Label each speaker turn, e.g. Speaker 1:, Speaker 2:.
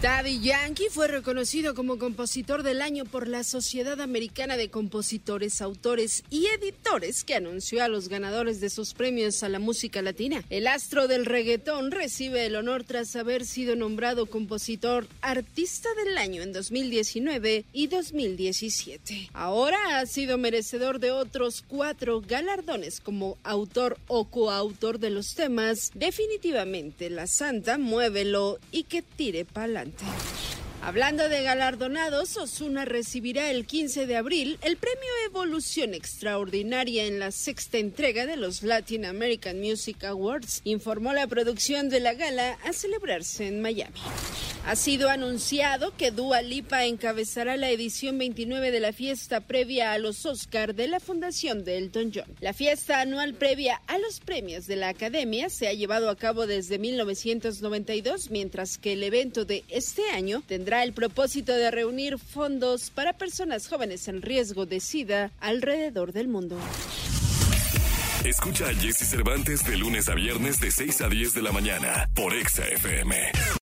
Speaker 1: Daddy Yankee fue reconocido como compositor del año por la Sociedad Americana de Compositores, Autores y Editores, que anunció a los ganadores de sus premios a la música latina. El astro del reggaetón recibe el honor tras haber sido nombrado compositor artista del año en 2019 y 2017. Ahora ha sido merecedor de otros cuatro galardones como autor o coautor de los temas Definitivamente La Santa, Muévelo y Que Tire Pa'lante. Hablando de galardonados, Osuna recibirá el 15 de abril el premio Evolución Extraordinaria en la sexta entrega de los Latin American Music Awards, informó la producción de la gala a celebrarse en Miami. Ha sido anunciado que Dua Lipa encabezará la edición 29 de la fiesta previa a los Oscar de la Fundación de Elton John. La fiesta anual previa a los premios de la Academia se ha llevado a cabo desde 1992, mientras que el evento de este año tendrá el propósito de reunir fondos para personas jóvenes en riesgo de SIDA alrededor del mundo.
Speaker 2: Escucha a Jesse Cervantes de lunes a viernes de 6 a 10 de la mañana por Exa FM.